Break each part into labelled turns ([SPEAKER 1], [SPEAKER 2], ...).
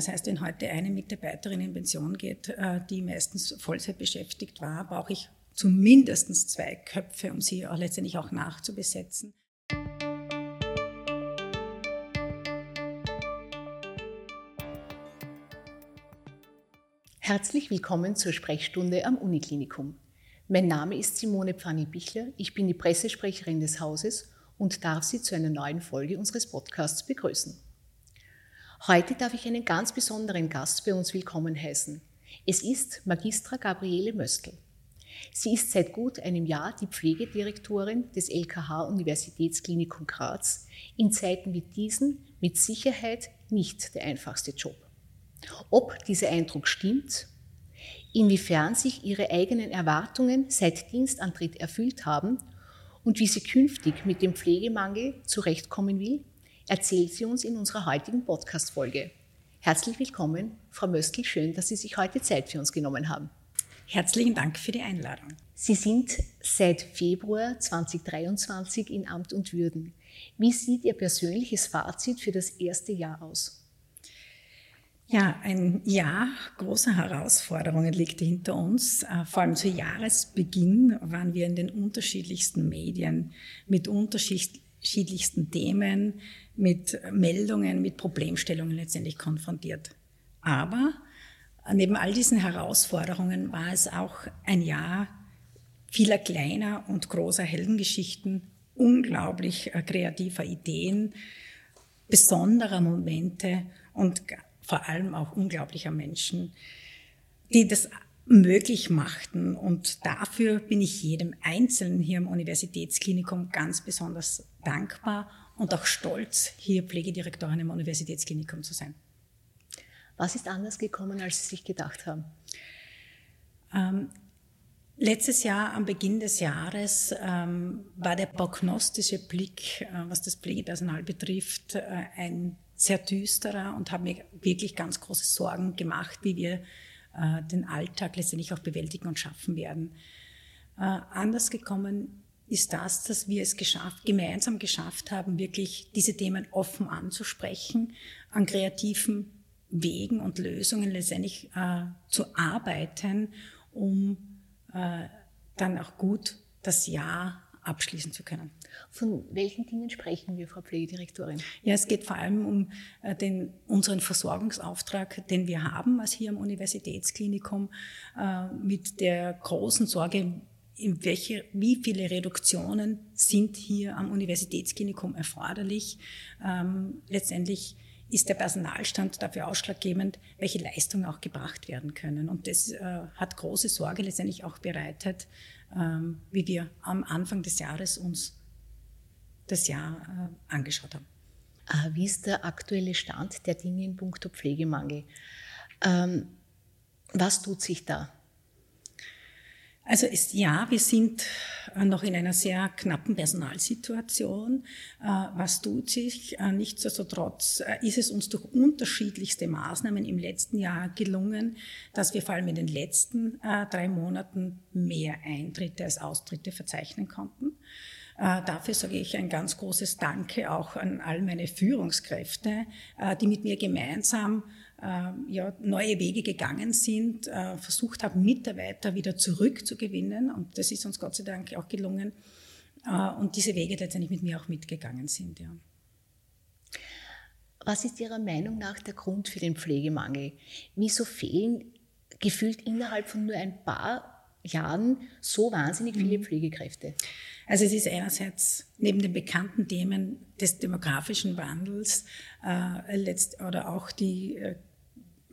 [SPEAKER 1] Das heißt, wenn heute eine Mitarbeiterin in Pension geht, äh, die meistens Vollzeit beschäftigt war, brauche ich zumindest zwei Köpfe, um sie auch letztendlich auch nachzubesetzen.
[SPEAKER 2] Herzlich willkommen zur Sprechstunde am Uniklinikum. Mein Name ist Simone Pfanni-Bichler, ich bin die Pressesprecherin des Hauses und darf Sie zu einer neuen Folge unseres Podcasts begrüßen. Heute darf ich einen ganz besonderen Gast bei uns willkommen heißen. Es ist Magistra Gabriele Möstl. Sie ist seit gut einem Jahr die Pflegedirektorin des LKH Universitätsklinikum Graz, in Zeiten wie diesen mit Sicherheit nicht der einfachste Job. Ob dieser Eindruck stimmt, inwiefern sich ihre eigenen Erwartungen seit Dienstantritt erfüllt haben und wie sie künftig mit dem Pflegemangel zurechtkommen will, erzählt sie uns in unserer heutigen Podcast-Folge. Herzlich willkommen, Frau Möstl. Schön, dass Sie sich heute Zeit für uns genommen haben.
[SPEAKER 1] Herzlichen Dank für die Einladung.
[SPEAKER 2] Sie sind seit Februar 2023 in Amt und Würden. Wie sieht Ihr persönliches Fazit für das erste Jahr aus?
[SPEAKER 1] Ja, ein Jahr großer Herausforderungen liegt hinter uns. Äh, vor allem zu Jahresbeginn waren wir in den unterschiedlichsten Medien mit unterschiedlichsten Themen, mit Meldungen, mit Problemstellungen letztendlich konfrontiert. Aber neben all diesen Herausforderungen war es auch ein Jahr vieler kleiner und großer Heldengeschichten, unglaublich äh, kreativer Ideen, besonderer Momente und vor allem auch unglaublicher Menschen, die das möglich machten. Und dafür bin ich jedem Einzelnen hier im Universitätsklinikum ganz besonders dankbar und auch stolz, hier Pflegedirektorin im Universitätsklinikum zu sein.
[SPEAKER 2] Was ist anders gekommen, als Sie sich gedacht haben?
[SPEAKER 1] Ähm, letztes Jahr, am Beginn des Jahres, ähm, war der prognostische Blick, äh, was das Pflegepersonal betrifft, äh, ein sehr düsterer und habe mir wirklich ganz große Sorgen gemacht, wie wir äh, den Alltag letztendlich auch bewältigen und schaffen werden. Äh, anders gekommen ist das, dass wir es geschafft, gemeinsam geschafft haben, wirklich diese Themen offen anzusprechen, an kreativen Wegen und Lösungen letztendlich äh, zu arbeiten, um äh, dann auch gut das Jahr abschließen zu können.
[SPEAKER 2] Von welchen Dingen sprechen wir, Frau Pflegedirektorin?
[SPEAKER 1] Ja, es geht vor allem um äh, den, unseren Versorgungsauftrag, den wir haben als hier am Universitätsklinikum, äh, mit der großen Sorge, in welche, wie viele Reduktionen sind hier am Universitätsklinikum erforderlich. Ähm, letztendlich ist der Personalstand dafür ausschlaggebend, welche Leistungen auch gebracht werden können. Und das äh, hat große Sorge letztendlich auch bereitet, ähm, wie wir am Anfang des Jahres uns das Jahr äh, angeschaut haben.
[SPEAKER 2] Ah, wie ist der aktuelle Stand der Dinge in puncto Pflegemangel? Ähm, was tut sich da?
[SPEAKER 1] Also ist, ja, wir sind äh, noch in einer sehr knappen Personalsituation. Äh, was tut sich? Äh, nichtsdestotrotz ist es uns durch unterschiedlichste Maßnahmen im letzten Jahr gelungen, dass wir vor allem in den letzten drei Monaten mehr Eintritte als Austritte verzeichnen konnten. Dafür sage ich ein ganz großes Danke auch an all meine Führungskräfte, die mit mir gemeinsam ja, neue Wege gegangen sind, äh, versucht haben, Mitarbeiter wieder zurückzugewinnen. Und das ist uns Gott sei Dank auch gelungen. Äh, und diese Wege letztendlich mit mir auch mitgegangen sind. Ja.
[SPEAKER 2] Was ist Ihrer Meinung nach der Grund für den Pflegemangel? Wieso fehlen gefühlt innerhalb von nur ein paar Jahren so wahnsinnig viele mhm. Pflegekräfte?
[SPEAKER 1] Also es ist einerseits neben den bekannten Themen des demografischen Wandels äh, letzt, oder auch die äh,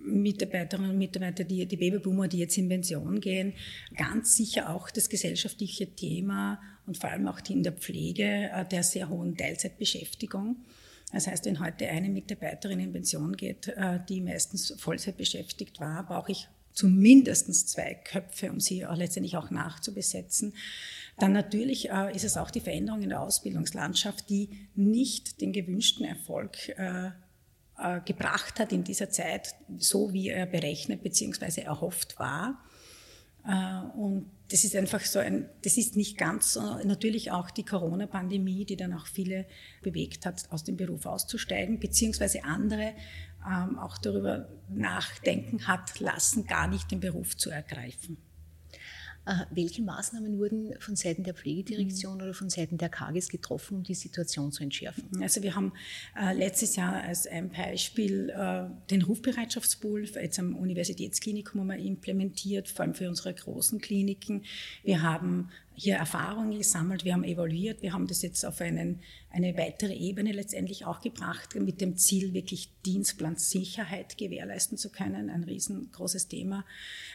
[SPEAKER 1] Mitarbeiterinnen und Mitarbeiter, die, die Babyboomer, die jetzt in Pension gehen, ganz sicher auch das gesellschaftliche Thema und vor allem auch die in der Pflege äh, der sehr hohen Teilzeitbeschäftigung. Das heißt, wenn heute eine Mitarbeiterin in Pension geht, äh, die meistens Vollzeit beschäftigt war, brauche ich zumindest zwei Köpfe, um sie auch letztendlich auch nachzubesetzen. Dann natürlich äh, ist es auch die Veränderung in der Ausbildungslandschaft, die nicht den gewünschten Erfolg äh, gebracht hat in dieser Zeit, so wie er berechnet bzw. erhofft war. Äh, und das ist einfach so ein, das ist nicht ganz natürlich auch die Corona-Pandemie, die dann auch viele bewegt hat, aus dem Beruf auszusteigen, beziehungsweise andere ähm, auch darüber nachdenken hat lassen, gar nicht den Beruf zu ergreifen.
[SPEAKER 2] Äh, welche Maßnahmen wurden von Seiten der Pflegedirektion mhm. oder von Seiten der KAGES getroffen, um die Situation zu entschärfen?
[SPEAKER 1] Also wir haben äh, letztes Jahr als ein Beispiel äh, den Rufbereitschaftspool jetzt am Universitätsklinikum implementiert, vor allem für unsere großen Kliniken. Wir haben hier Erfahrungen gesammelt, wir haben evaluiert, wir haben das jetzt auf einen, eine weitere Ebene letztendlich auch gebracht, mit dem Ziel, wirklich Dienstplansicherheit gewährleisten zu können, ein riesengroßes Thema.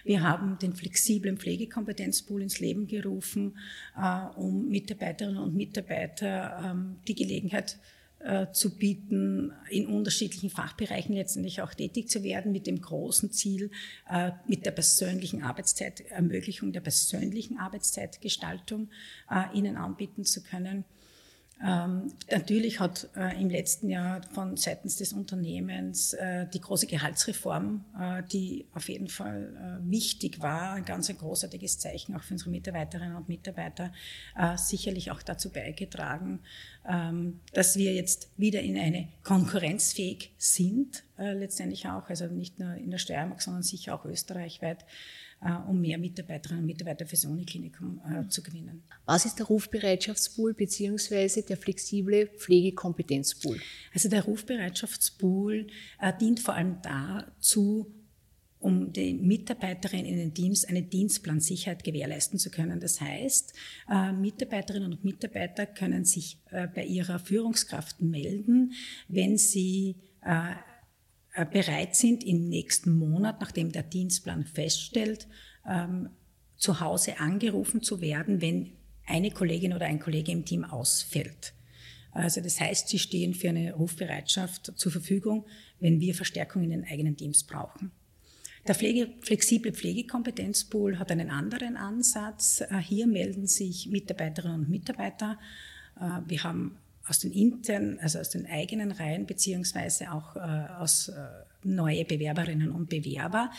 [SPEAKER 1] Wir haben den flexiblen Pflegekompetenzpool ins Leben gerufen, äh, um Mitarbeiterinnen und Mitarbeiter ähm, die Gelegenheit äh, zu bieten, in unterschiedlichen Fachbereichen letztendlich auch tätig zu werden, mit dem großen Ziel, äh, mit der persönlichen Arbeitszeit, Ermöglichung der persönlichen Arbeitszeitgestaltung äh, ihnen anbieten zu können. Ähm, natürlich hat äh, im letzten Jahr von seitens des Unternehmens äh, die große Gehaltsreform, äh, die auf jeden Fall wichtig war, ein ganz ein großartiges Zeichen auch für unsere Mitarbeiterinnen und Mitarbeiter, sicherlich auch dazu beigetragen, ähm, dass wir jetzt wieder in eine konkurrenzfähig sind, letztendlich auch, also nicht nur in der Steiermark, sondern sicher auch österreichweit. Äh, um mehr Mitarbeiterinnen und Mitarbeiter fürs Uniklinikum äh, zu gewinnen.
[SPEAKER 2] Was ist der Rufbereitschaftspool bzw. der flexible Pflegekompetenzpool?
[SPEAKER 1] Also der Rufbereitschaftspool äh, dient vor allem dazu, um den Mitarbeiterinnen in den Teams eine Dienstplansicherheit gewährleisten zu können. Das heißt, äh, Mitarbeiterinnen und Mitarbeiter können sich äh, bei ihrer Führungskraft melden, wenn sie bereit sind, im nächsten Monat, nachdem der Dienstplan feststellt, ähm, zu Hause angerufen zu werden, wenn eine Kollegin oder ein Kollege im Team ausfällt. Also das heißt, sie stehen für eine Rufbereitschaft zur Verfügung, wenn wir Verstärkung in den eigenen Teams brauchen. Der Pflege, flexible Pflegekompetenzpool hat einen anderen Ansatz. Äh, hier melden sich Mitarbeiterinnen und Mitarbeiter. Äh, wir haben aus den internen, also aus den eigenen Reihen, beziehungsweise auch äh, aus äh, neue Bewerberinnen und Bewerber,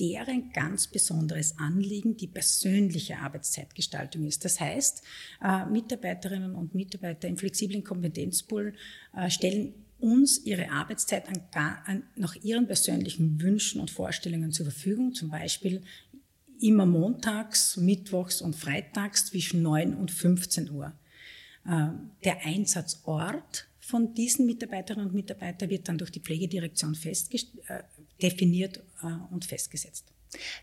[SPEAKER 1] deren ganz besonderes Anliegen die persönliche Arbeitszeitgestaltung ist. Das heißt, äh, Mitarbeiterinnen und Mitarbeiter im flexiblen Kompetenzpool äh, stellen uns ihre Arbeitszeit an, an, nach ihren persönlichen Wünschen und Vorstellungen zur Verfügung, zum Beispiel immer montags, mittwochs und freitags zwischen 9 und 15 Uhr. Äh, der Einsatzort von diesen Mitarbeiterinnen und Mitarbeitern wird dann durch die Pflegedirektion äh, definiert äh, und festgesetzt.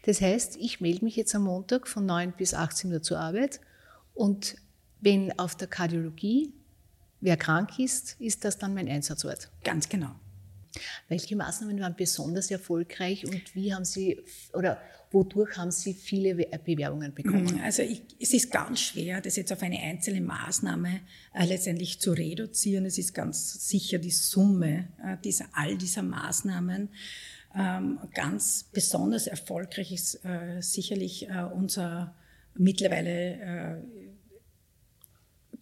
[SPEAKER 2] Das heißt, ich melde mich jetzt am Montag von 9 bis 18 Uhr zur Arbeit und wenn auf der Kardiologie wer krank ist, ist das dann mein Einsatzort.
[SPEAKER 1] Ganz genau.
[SPEAKER 2] Welche Maßnahmen waren besonders erfolgreich und wie haben Sie oder wodurch haben Sie viele Bewerbungen bekommen?
[SPEAKER 1] Mhm, also ich, es ist ganz schwer, das jetzt auf eine einzelne Maßnahme äh, letztendlich zu reduzieren. Es ist ganz sicher die Summe äh, dieser, all dieser Maßnahmen. Ähm, ganz besonders erfolgreich ist äh, sicherlich äh, unser mittlerweile äh,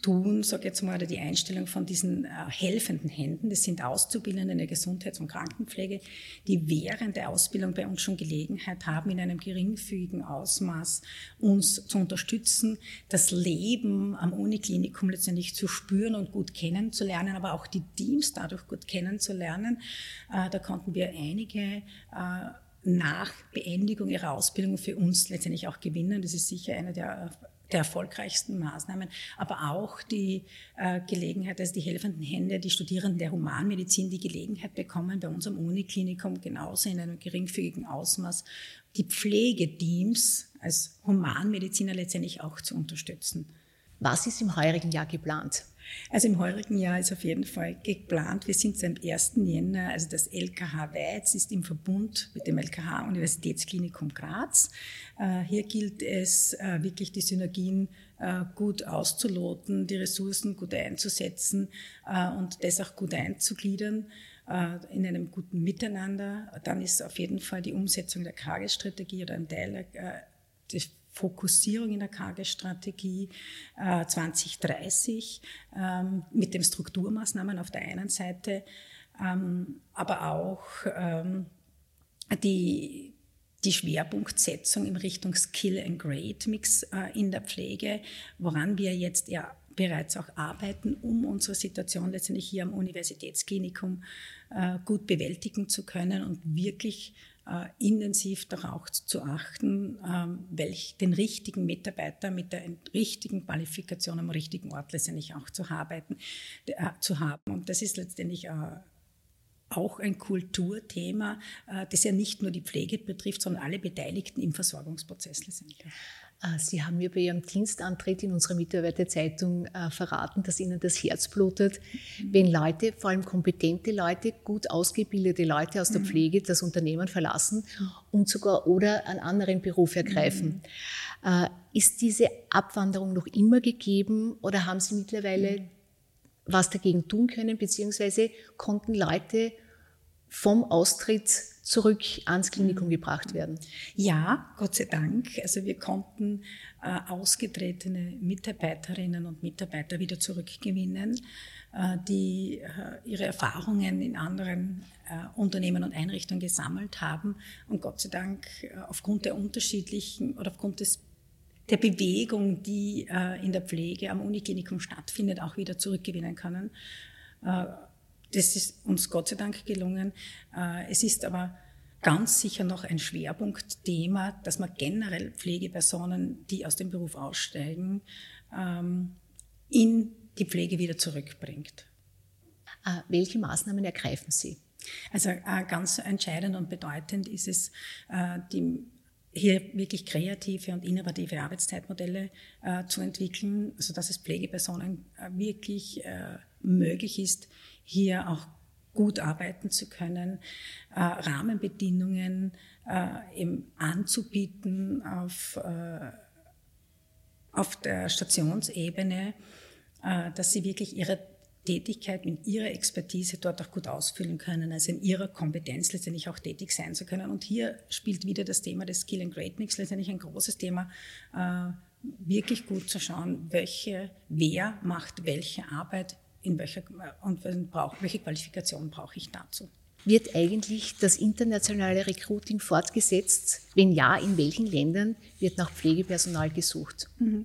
[SPEAKER 1] tun, sage jetzt mal, oder die Einstellung von diesen äh, helfenden Händen. Das sind Auszubildende in der Gesundheits- und Krankenpflege, die während der Ausbildung bei uns schon Gelegenheit haben, in einem geringfügigen Ausmaß uns zu unterstützen, das Leben am Uniklinikum letztendlich zu spüren und gut kennenzulernen, aber auch die Teams dadurch gut kennenzulernen. Äh, da konnten wir einige äh, nach Beendigung ihrer Ausbildung für uns letztendlich auch gewinnen. Das ist sicher eine der der erfolgreichsten Maßnahmen, aber auch die äh, Gelegenheit, also die helfenden Hände, die Studierenden der Humanmedizin die Gelegenheit bekommen, bei unserem Uniklinikum genauso in einem geringfügigen Ausmaß die Pflegeteams als Humanmediziner letztendlich auch zu unterstützen.
[SPEAKER 2] Was ist im heurigen Jahr geplant?
[SPEAKER 1] Also im heurigen Jahr ist auf jeden Fall geplant, wir sind seit 1. Jänner, also das LKH Weiz ist im Verbund mit dem LKH Universitätsklinikum Graz. Äh, hier gilt es äh, wirklich die Synergien äh, gut auszuloten, die Ressourcen gut einzusetzen und das auch gut einzugliedern in einem guten Miteinander. Dann ist auf jeden Fall die Umsetzung der Tagesstrategie oder ein Teil des Fokussierung in der KG-Strategie äh, 2030 ähm, mit den Strukturmaßnahmen auf der einen Seite, ähm, aber auch ähm, die, die Schwerpunktsetzung in Richtung Skill and Grade Mix äh, in der Pflege, woran wir jetzt ja bereits auch arbeiten, um unsere Situation letztendlich hier am Universitätsklinikum äh, gut bewältigen zu können und wirklich äh, intensiv darauf zu achten, ähm, welch den richtigen Mitarbeiter mit der richtigen Qualifikation am richtigen Ort letztendlich auch zu arbeiten, äh, zu haben. Und das ist letztendlich auch ein Kulturthema, das ja nicht nur die Pflege betrifft, sondern alle Beteiligten im Versorgungsprozess letztendlich.
[SPEAKER 2] Äh, Sie haben mir bei Ihrem Dienstantritt in unserer Mitarbeiterzeitung äh, verraten, dass Ihnen das Herz blutet, wenn Leute, vor allem kompetente Leute, gut ausgebildete Leute aus der mhm. Pflege das Unternehmen verlassen und sogar oder einen anderen Beruf ergreifen. Mhm. Äh, ist diese Abwanderung noch immer gegeben oder haben Sie mittlerweile mhm. was dagegen tun können, beziehungsweise konnten Leute vom Austritt zurück ans Klinikum mhm. gebracht werden?
[SPEAKER 1] Ja, Gott sei Dank. Also wir konnten äh, ausgetretene Mitarbeiterinnen und Mitarbeiter wieder zurückgewinnen, äh, die äh, ihre Erfahrungen in anderen äh, Unternehmen und Einrichtungen gesammelt haben und Gott sei Dank äh, aufgrund der unterschiedlichen oder aufgrund des der Bewegung, die äh, in der Pflege am Uniklinikum stattfindet, auch wieder zurückgewinnen können. Das ist uns Gott sei Dank gelungen. Äh, es ist aber ganz sicher noch ein Schwerpunktthema, dass man generell Pflegepersonen, die aus dem Beruf aussteigen, ähm, in die Pflege wieder zurückbringt.
[SPEAKER 2] Äh, welche Maßnahmen ergreifen Sie?
[SPEAKER 1] Also äh, ganz entscheidend und bedeutend ist es, die hier wirklich kreative und innovative Arbeitszeitmodelle äh, zu entwickeln, sodass es Pflegepersonen wirklich äh, möglich ist, hier auch gut arbeiten zu können, äh, Rahmenbedingungen äh, eben anzubieten auf, äh, auf der Stationsebene, äh, dass sie wirklich ihre Tätigkeit mit ihrer Expertise dort auch gut ausfüllen können, also in ihrer Kompetenz letztendlich auch tätig sein zu können. Und hier spielt wieder das Thema des Skill and Great Mix letztendlich ein großes Thema, äh, wirklich gut zu schauen, welche, wer macht welche Arbeit in welcher, und welche Qualifikation brauche ich dazu.
[SPEAKER 2] Wird eigentlich das internationale Recruiting fortgesetzt? Wenn ja, in welchen Ländern wird nach Pflegepersonal gesucht?
[SPEAKER 1] Mhm.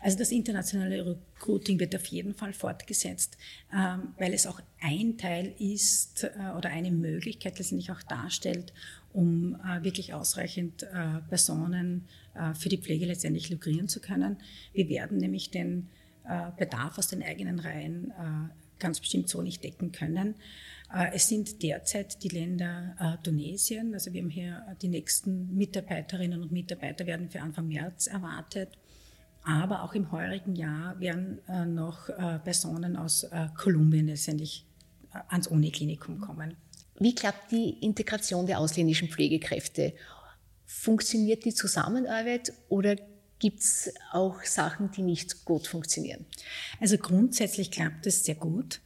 [SPEAKER 1] Also das internationale Recruiting wird auf jeden Fall fortgesetzt, ähm, weil es auch ein Teil ist äh, oder eine Möglichkeit letztendlich auch darstellt, um äh, wirklich ausreichend äh, Personen für die Pflege letztendlich lukrieren zu können. Wir werden nämlich den Bedarf aus den eigenen Reihen äh, ganz bestimmt so nicht decken können. Äh, es sind derzeit die Länder Tunesien, also wir haben hier die nächsten Mitarbeiterinnen und Mitarbeiter werden für Anfang März erwartet. Aber auch im heurigen Jahr werden noch Personen aus Kolumbien letztendlich ans Uniklinikum kommen.
[SPEAKER 2] Wie klappt die Integration der ausländischen Pflegekräfte? Funktioniert die Zusammenarbeit oder gibt es auch Sachen, die nicht gut funktionieren?
[SPEAKER 1] Also grundsätzlich klappt es sehr gut.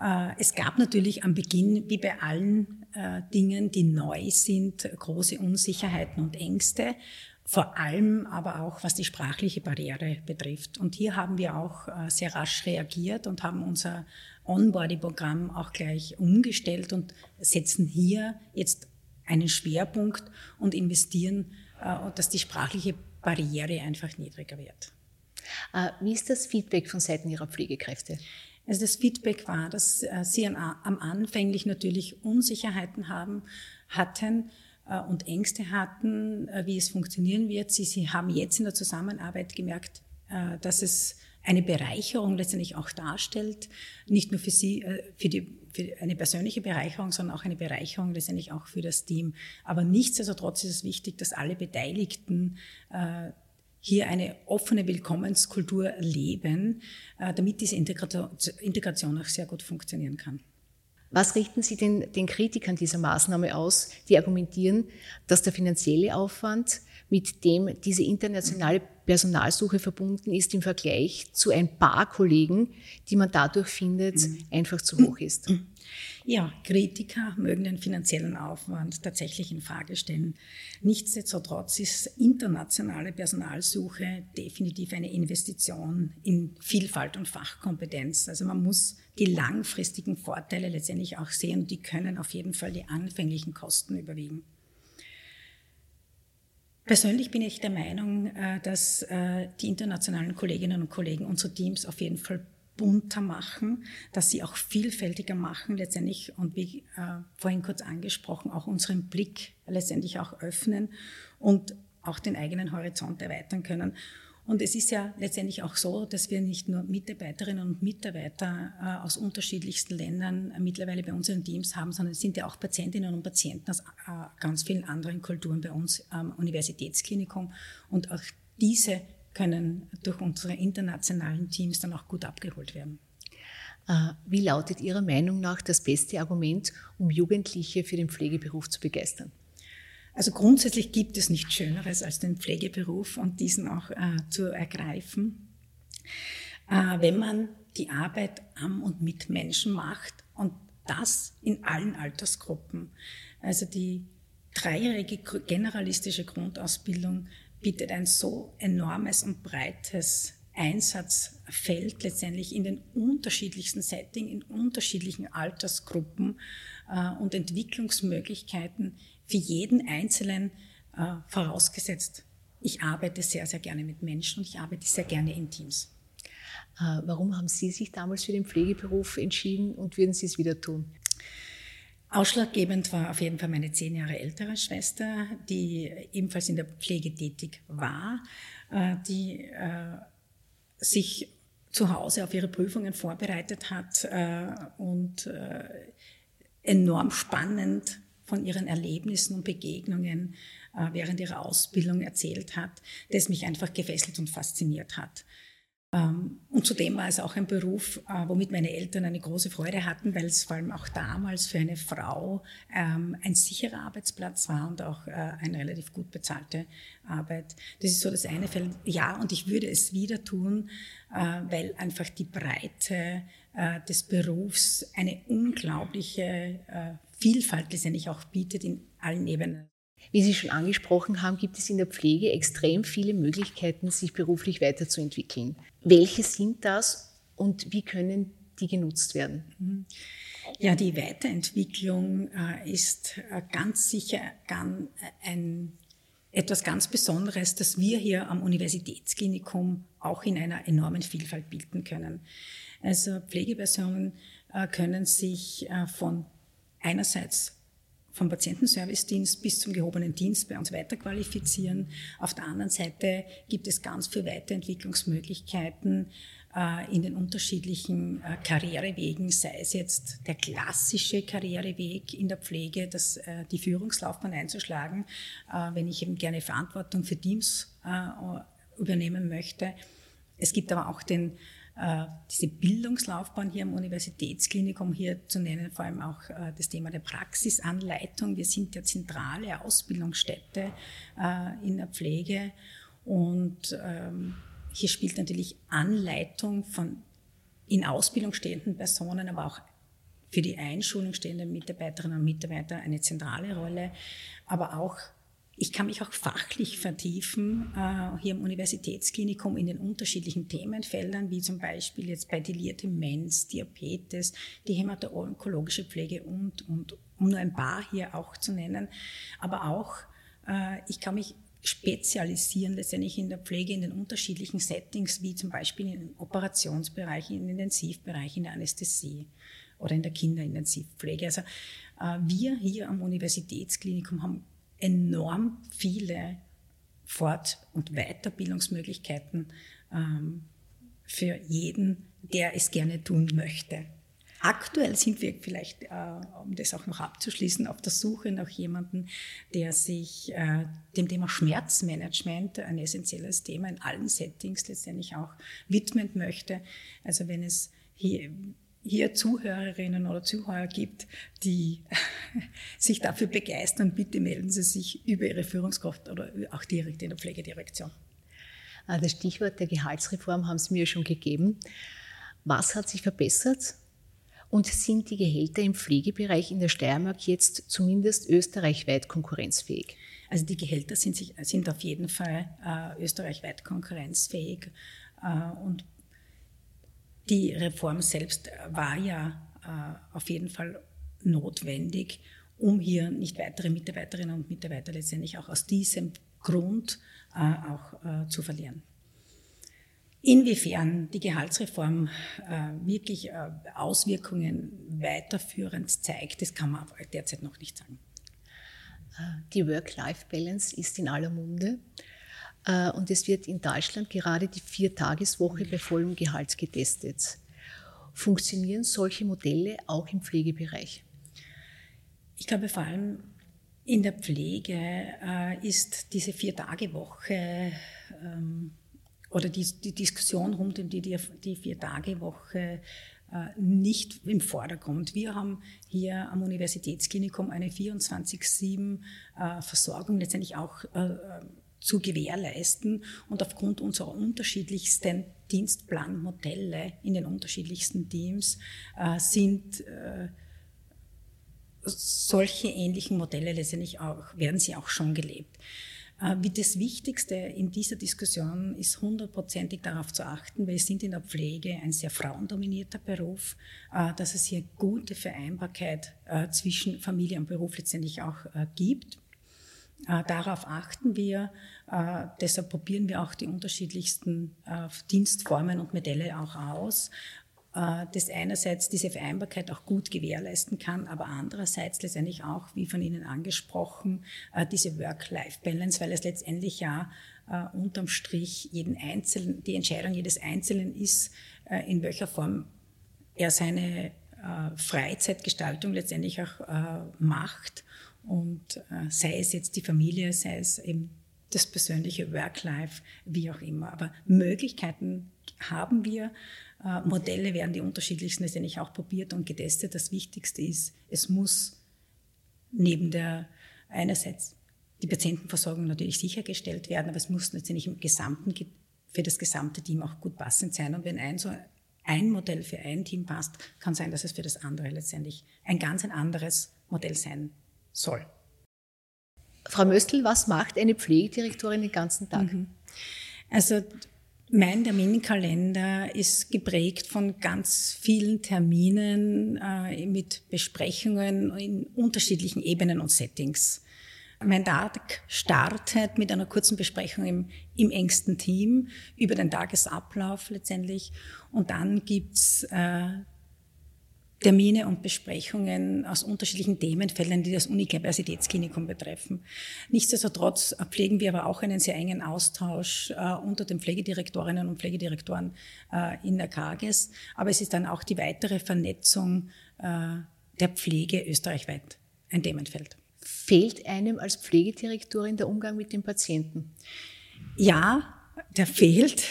[SPEAKER 1] Äh, es gab natürlich am Beginn, wie bei allen äh, Dingen, die neu sind, große Unsicherheiten und Ängste, vor allem aber auch was die sprachliche Barriere betrifft. Und hier haben wir auch äh, sehr rasch reagiert und haben unser Onboarding-Programm auch gleich umgestellt und setzen hier jetzt einen Schwerpunkt und investieren, dass die sprachliche Barriere einfach niedriger wird.
[SPEAKER 2] Äh, wie ist das Feedback von Seiten Ihrer Pflegekräfte?
[SPEAKER 1] Also das Feedback war, dass äh, sie am Anfänglich natürlich Unsicherheiten haben, hatten äh, und Ängste hatten, wie es funktionieren wird. Sie, sie haben jetzt in der Zusammenarbeit gemerkt, dass es eine Bereicherung letztendlich auch darstellt, nicht nur für sie, für, die, für eine persönliche Bereicherung, sondern auch eine Bereicherung letztendlich auch für das Team. Aber nichtsdestotrotz ist es wichtig, dass alle Beteiligten hier eine offene Willkommenskultur leben, äh, damit diese Integration auch sehr gut funktionieren kann.
[SPEAKER 2] Was richten Sie den, den Kritikern dieser Maßnahme aus, die argumentieren, dass der finanzielle Aufwand, mit dem diese internationale Personalsuche verbunden ist, im Vergleich zu ein paar Kollegen, die man dadurch findet, mhm. einfach zu hoch ist?
[SPEAKER 1] Ja, Kritiker mögen den finanziellen Aufwand tatsächlich in Frage stellen. Nichtsdestotrotz ist internationale Personalsuche definitiv eine Investition in Vielfalt und Fachkompetenz. Also man muss die langfristigen Vorteile letztendlich auch sehen die können auf jeden Fall die anfänglichen Kosten überwiegen. Persönlich bin ich der Meinung, äh, dass äh, die internationalen Kolleginnen und Kollegen unsere Teams auf jeden Fall bunter machen, dass sie auch vielfältiger machen letztendlich und wie äh, vorhin kurz angesprochen, auch unseren Blick letztendlich auch öffnen und auch den eigenen Horizont erweitern können. Und es ist ja letztendlich auch so, dass wir nicht nur Mitarbeiterinnen und Mitarbeiter äh, aus unterschiedlichsten Ländern äh, mittlerweile bei unseren Teams haben, sondern es sind ja auch Patientinnen und Patienten aus äh, ganz vielen anderen Kulturen bei uns am Universitätsklinikum. Und auch diese können durch unsere internationalen Teams dann auch gut abgeholt werden.
[SPEAKER 2] Wie lautet Ihrer Meinung nach das beste Argument, um Jugendliche für den Pflegeberuf zu begeistern?
[SPEAKER 1] Also grundsätzlich gibt es nichts Schöneres als den Pflegeberuf und diesen auch äh, zu ergreifen, äh, wenn man die Arbeit am und mit Menschen macht und das in allen Altersgruppen. Also die dreijährige generalistische Grundausbildung bietet ein so enormes und breites Einsatzfeld letztendlich in den unterschiedlichsten Settings, in unterschiedlichen Altersgruppen äh, und Entwicklungsmöglichkeiten für jeden Einzelnen äh, vorausgesetzt. Ich arbeite sehr, sehr gerne mit Menschen und ich arbeite sehr gerne in Teams.
[SPEAKER 2] Äh, warum haben Sie sich damals für den Pflegeberuf entschieden und würden Sie es wieder tun?
[SPEAKER 1] Ausschlaggebend war auf jeden Fall meine zehn Jahre ältere Schwester, die ebenfalls in der Pflege tätig war, äh, die äh, sich zu Hause auf ihre Prüfungen vorbereitet hat äh, und enorm spannend von ihren Erlebnissen und Begegnungen während ihrer Ausbildung erzählt hat, das mich einfach gefesselt und fasziniert hat. Ähm, und zudem war es auch ein Beruf, äh, womit meine Eltern eine große Freude hatten, weil es vor allem auch damals für eine Frau ähm, ein sicherer Arbeitsplatz war und auch äh, eine relativ gut bezahlte Arbeit. Das ist so das eine Feld. Ja, und ich würde es wieder tun, äh, weil einfach die Breite des Berufs eine unglaubliche Vielfalt letztendlich auch bietet in allen Ebenen.
[SPEAKER 2] Wie Sie schon angesprochen haben, gibt es in der Pflege extrem viele Möglichkeiten, sich beruflich weiterzuentwickeln. Welche sind das und wie können die genutzt werden?
[SPEAKER 1] Ja, die Weiterentwicklung äh, ist äh, ganz sicher äh, ein, etwas ganz Besonderes, das wir hier am Universitätsklinikum auch in einer enormen Vielfalt bilden können. Also Pflegepersonen können sich von einerseits vom Patientenservice-Dienst bis zum gehobenen Dienst bei uns weiterqualifizieren. Auf der anderen Seite gibt es ganz viele Weiterentwicklungsmöglichkeiten äh, in den unterschiedlichen äh, Karrierewegen, sei es jetzt der klassische Karriereweg in der Pflege, das, äh, die Führungslaufbahn einzuschlagen, wenn ich eben gerne Verantwortung für Teams übernehmen möchte. Es gibt aber auch den diese Bildungslaufbahn hier am Universitätsklinikum hier zu nennen, vor allem auch äh, das Thema der Praxisanleitung. Wir sind ja zentrale Ausbildungsstätte äh, in der Pflege und ähm, hier spielt natürlich Anleitung von in Ausbildung stehenden Personen, aber auch für die Einschulung stehenden Mitarbeiterinnen und Mitarbeiter eine zentrale Rolle, aber auch ich kann mich auch fachlich vertiefen, äh, hier im Universitätsklinikum in den unterschiedlichen Themenfeldern, wie zum Beispiel jetzt bei Demenz, Diabetes, die hämato-onkologische Pflege und, und um nur ein paar hier auch zu nennen. Aber auch, äh, ich kann mich spezialisieren letztendlich in der Pflege in den unterschiedlichen Settings, wie zum Beispiel im Operationsbereich, im Intensivbereich, in der Anästhesie oder in der Kinderintensivpflege. Also äh, wir hier am Universitätsklinikum haben enorm viele Fort- und Weiterbildungsmöglichkeiten ähm, für jeden, der es gerne tun möchte. Aktuell sind wir vielleicht, äh, um das auch noch abzuschließen, auf der Suche nach jemandem, der sich äh, dem Thema Schmerzmanagement, ein essentielles Thema in allen Settings letztendlich auch widmen möchte. Also wenn es hier hier Zuhörerinnen oder Zuhörer gibt, die sich dafür begeistern, bitte melden Sie sich über Ihre Führungskraft oder auch direkt in der Pflegedirektion.
[SPEAKER 2] Ah, das Stichwort der Gehaltsreform haben Sie mir schon gegeben. Was hat sich verbessert? Und sind die Gehälter im Pflegebereich in der Steiermark jetzt zumindest österreichweit konkurrenzfähig?
[SPEAKER 1] Also die Gehälter sind, sind auf jeden Fall äh, österreichweit konkurrenzfähig. Äh, und die Reform selbst war ja äh, auf jeden Fall notwendig, um hier nicht weitere Mitarbeiterinnen und Mitarbeiter letztendlich auch aus diesem Grund auch zu verlieren. Inwiefern die Gehaltsreform wirklich Auswirkungen weiterführend zeigt, das kann man derzeit noch nicht sagen.
[SPEAKER 2] Die Work-Life-Balance ist in aller Munde. Äh, und es wird in Deutschland gerade die Viertageswoche bei vollem Gehalt getestet. Funktionieren solche Modelle auch im Pflegebereich?
[SPEAKER 1] Ich glaube, vor allem in der Pflege äh, ist diese Vier-Tage-Woche ähm, oder die, Diskussion rund um die, Vier-Tage-Woche äh, nicht im Vordergrund. Wir haben hier am Universitätsklinikum eine 24-7 äh, Versorgung letztendlich auch zu gewährleisten und aufgrund unserer unterschiedlichsten Dienstplanmodelle in den unterschiedlichsten Teams sind solche ähnlichen Modelle letztendlich auch, werden sie auch schon gelebt. Äh, wie das Wichtigste in dieser Diskussion ist hundertprozentig darauf zu achten, wir sind in der Pflege ein sehr frauendominierter Beruf, äh, dass es hier gute Vereinbarkeit äh, zwischen Familie und Beruf letztendlich auch gibt. Darauf achten wir, deshalb probieren wir auch die unterschiedlichsten Dienstformen und Modelle auch aus. Äh, das einerseits diese Vereinbarkeit auch gut gewährleisten kann, aber andererseits letztendlich auch, wie von Ihnen angesprochen, äh, diese Work-Life-Balance, weil es letztendlich ja äh, unterm Strich jeden Einzelnen, die Entscheidung jedes Einzelnen ist, in welcher Form er seine Freizeitgestaltung letztendlich auch macht und sei es jetzt die Familie, sei es eben das persönliche Work-Life, wie auch immer. Aber Möglichkeiten haben wir, äh, Modelle werden die unterschiedlichsten letztendlich auch probiert und getestet. Das Wichtigste ist, es muss neben der einerseits die Patientenversorgung natürlich sichergestellt werden, aber es muss letztendlich im gesamten, für das gesamte Team auch gut passend sein. Und wenn ein so ein Modell für ein Team passt, kann sein, dass es für das andere letztendlich ein ganz ein anderes Modell sein soll.
[SPEAKER 2] Frau Möstl, was macht eine Pflegedirektorin den ganzen Tag? Mhm.
[SPEAKER 1] Also mein Terminkalender ist geprägt von ganz vielen Terminen äh, mit Besprechungen in unterschiedlichen Ebenen und Settings. Mein Tag startet mit einer kurzen Besprechung im, im engsten Team über den Tagesablauf letztendlich. Und dann gibt's äh, Termine und Besprechungen aus unterschiedlichen Themenfeldern, die das Universitätsklinikum betreffen. Nichtsdestotrotz pflegen wir aber auch einen sehr engen Austausch äh, unter den Pflegedirektorinnen und Pflegedirektoren äh, in der KAGES. Aber es ist dann auch die weitere Vernetzung äh, der Pflege österreichweit ein Themenfeld.
[SPEAKER 2] Fehlt einem als Pflegedirektorin der Umgang mit den Patienten?
[SPEAKER 1] Ja, der fehlt.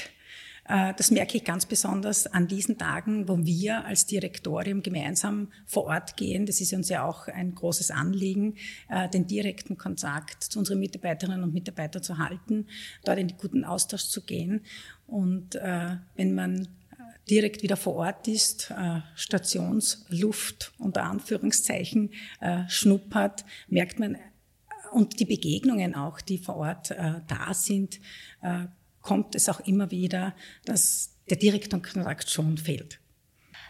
[SPEAKER 1] Äh, das merke ich ganz besonders an diesen Tagen, wo wir als Direktorium gemeinsam vor Ort gehen. Das ist uns ja auch ein großes Anliegen, äh, den direkten Kontakt zu unseren Mitarbeiterinnen und Mitarbeitern zu halten, dort in den guten Austausch zu gehen. Und äh, wenn man direkt wieder vor Ort ist, Stationsluft unter Anführungszeichen schnuppert, merkt man, und die Begegnungen auch, die vor Ort da sind, kommt es auch immer wieder, dass der direkte Kontakt schon fehlt.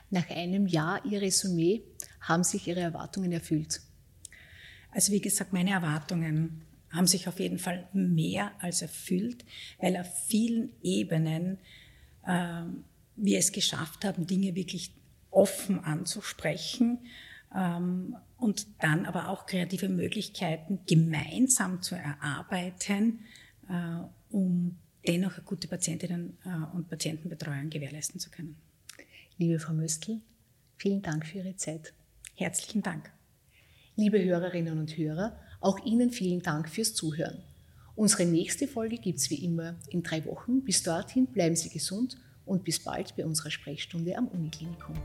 [SPEAKER 2] Nach einem Jahr Ihr Resümee haben sich Ihre Erwartungen erfüllt?
[SPEAKER 1] Also wie gesagt, meine Erwartungen haben sich auf jeden Fall mehr als erfüllt, weil auf vielen Ebenen äh, wir es geschafft haben, Dinge wirklich offen anzusprechen ähm, und dann aber auch kreative Möglichkeiten gemeinsam zu erarbeiten, äh, um dennoch eine gute Patientinnen- äh, und Patientenbetreuung gewährleisten zu können.
[SPEAKER 2] Liebe Frau Möstl, vielen Dank für Ihre Zeit.
[SPEAKER 1] Herzlichen Dank.
[SPEAKER 2] Liebe Hörerinnen und Hörer, auch Ihnen vielen Dank fürs Zuhören. Unsere nächste Folge gibt es wie immer in drei Wochen. Bis dorthin bleiben Sie gesund und bis bald bei unserer Sprechstunde am Uniklinikum.